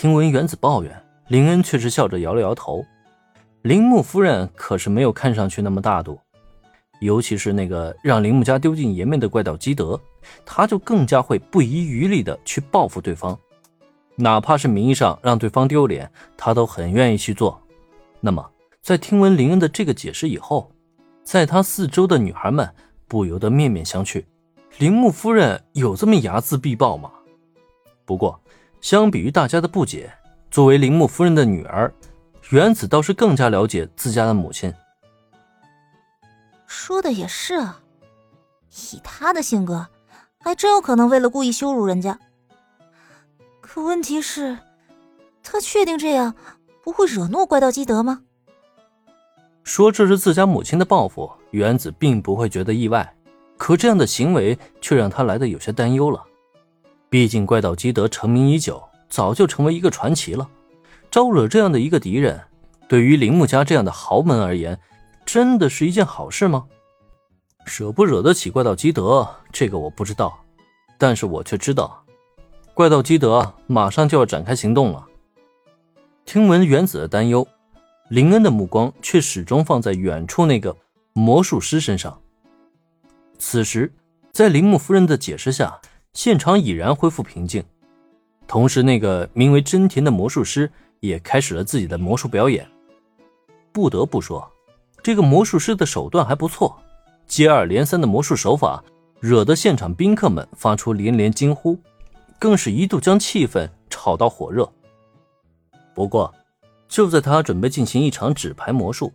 听闻原子抱怨，林恩却是笑着摇了摇头。铃木夫人可是没有看上去那么大度，尤其是那个让铃木家丢尽颜面的怪盗基德，他就更加会不遗余力的去报复对方，哪怕是名义上让对方丢脸，他都很愿意去做。那么，在听闻林恩的这个解释以后，在他四周的女孩们不由得面面相觑：铃木夫人有这么睚眦必报吗？不过，相比于大家的不解，作为铃木夫人的女儿。原子倒是更加了解自家的母亲。说的也是啊，以他的性格，还真有可能为了故意羞辱人家。可问题是，他确定这样不会惹怒怪盗基德吗？说这是自家母亲的报复，原子并不会觉得意外。可这样的行为却让他来的有些担忧了。毕竟怪盗基德成名已久，早就成为一个传奇了。招惹这样的一个敌人，对于铃木家这样的豪门而言，真的是一件好事吗？惹不惹得起怪盗基德，这个我不知道，但是我却知道，怪盗基德马上就要展开行动了。听闻原子的担忧，林恩的目光却始终放在远处那个魔术师身上。此时，在铃木夫人的解释下，现场已然恢复平静，同时，那个名为真田的魔术师。也开始了自己的魔术表演。不得不说，这个魔术师的手段还不错，接二连三的魔术手法惹得现场宾客们发出连连惊呼，更是一度将气氛炒到火热。不过，就在他准备进行一场纸牌魔术，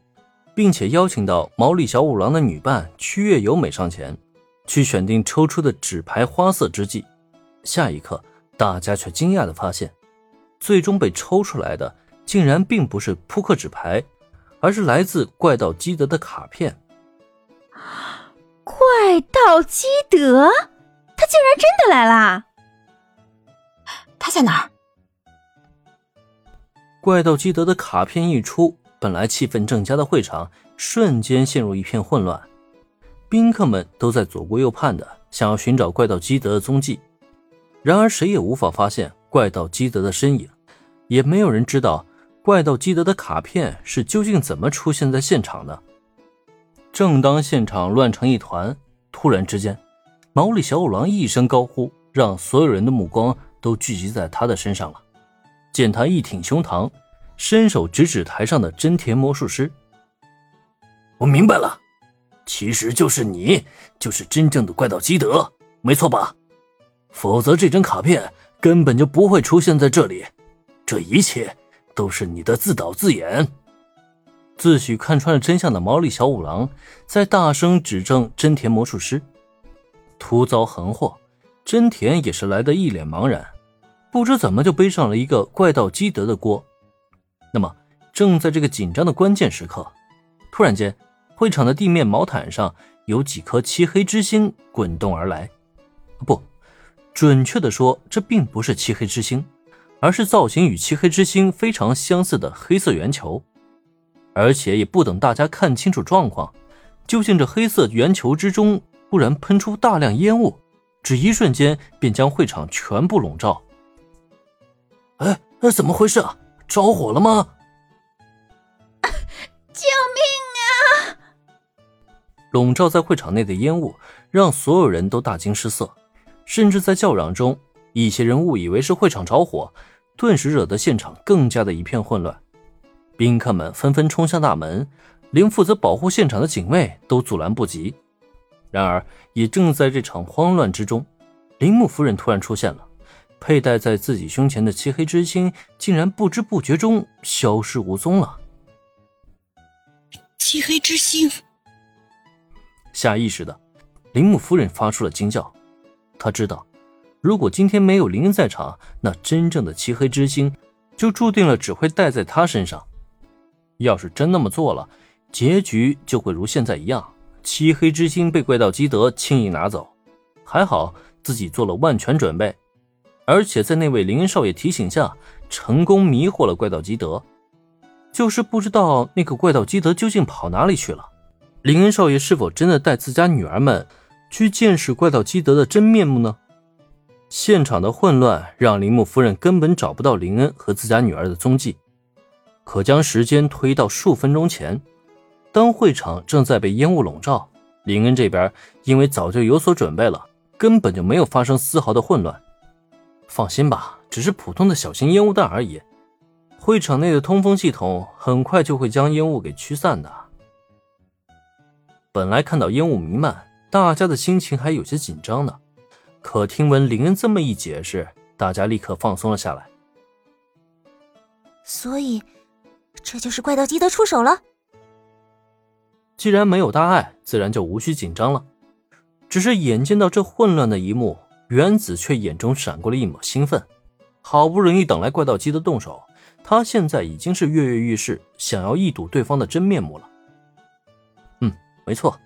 并且邀请到毛利小五郎的女伴曲月由美上前，去选定抽出的纸牌花色之际，下一刻，大家却惊讶的发现。最终被抽出来的，竟然并不是扑克纸牌，而是来自怪盗基德的卡片。怪盗基德，他竟然真的来啦！他在哪儿？怪盗基德的卡片一出，本来气氛正佳的会场瞬间陷入一片混乱，宾客们都在左顾右盼的想要寻找怪盗基德的踪迹，然而谁也无法发现怪盗基德的身影。也没有人知道怪盗基德的卡片是究竟怎么出现在现场的。正当现场乱成一团，突然之间，毛利小五郎一声高呼，让所有人的目光都聚集在他的身上了。见他一挺胸膛，伸手指指台上的真田魔术师：“我明白了，其实就是你，就是真正的怪盗基德，没错吧？否则这张卡片根本就不会出现在这里。”这一切都是你的自导自演。自诩看穿了真相的毛利小五郎在大声指证真田魔术师，突遭横祸，真田也是来的一脸茫然，不知怎么就背上了一个怪盗基德的锅。那么，正在这个紧张的关键时刻，突然间，会场的地面毛毯上有几颗漆黑之星滚动而来。不，准确的说，这并不是漆黑之星。而是造型与漆黑之星非常相似的黑色圆球，而且也不等大家看清楚状况，就见这黑色圆球之中突然喷出大量烟雾，只一瞬间便将会场全部笼罩。哎，那怎么回事啊？着火了吗？笼罩在会场内的烟雾让所有人都大惊失色，甚至在叫嚷中，一些人误以为是会场着火。顿时惹得现场更加的一片混乱，宾客们纷纷冲向大门，连负责保护现场的警卫都阻拦不及。然而，也正在这场慌乱之中，铃木夫人突然出现了，佩戴在自己胸前的漆黑之星竟然不知不觉中消失无踪了。漆黑之星，下意识的，铃木夫人发出了惊叫，她知道。如果今天没有林恩在场，那真正的漆黑之星就注定了只会戴在他身上。要是真那么做了，结局就会如现在一样，漆黑之星被怪盗基德轻易拿走。还好自己做了万全准备，而且在那位林恩少爷提醒下，成功迷惑了怪盗基德。就是不知道那个怪盗基德究竟跑哪里去了。林恩少爷是否真的带自家女儿们去见识怪盗基德的真面目呢？现场的混乱让铃木夫人根本找不到林恩和自家女儿的踪迹。可将时间推到数分钟前，当会场正在被烟雾笼罩，林恩这边因为早就有所准备了，根本就没有发生丝毫的混乱。放心吧，只是普通的小型烟雾弹而已。会场内的通风系统很快就会将烟雾给驱散的。本来看到烟雾弥漫，大家的心情还有些紧张呢。可听闻林恩这么一解释，大家立刻放松了下来。所以，这就是怪盗基德出手了。既然没有大碍，自然就无需紧张了。只是眼见到这混乱的一幕，原子却眼中闪过了一抹兴奋。好不容易等来怪盗基德动手，他现在已经是跃跃欲试，想要一睹对方的真面目了。没错，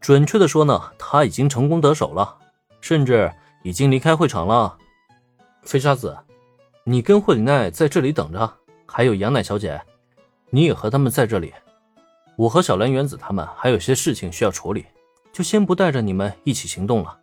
准确的说呢，他已经成功得手了。甚至已经离开会场了，飞沙子，你跟霍里奈在这里等着，还有杨乃小姐，你也和他们在这里。我和小兰原子他们还有些事情需要处理，就先不带着你们一起行动了。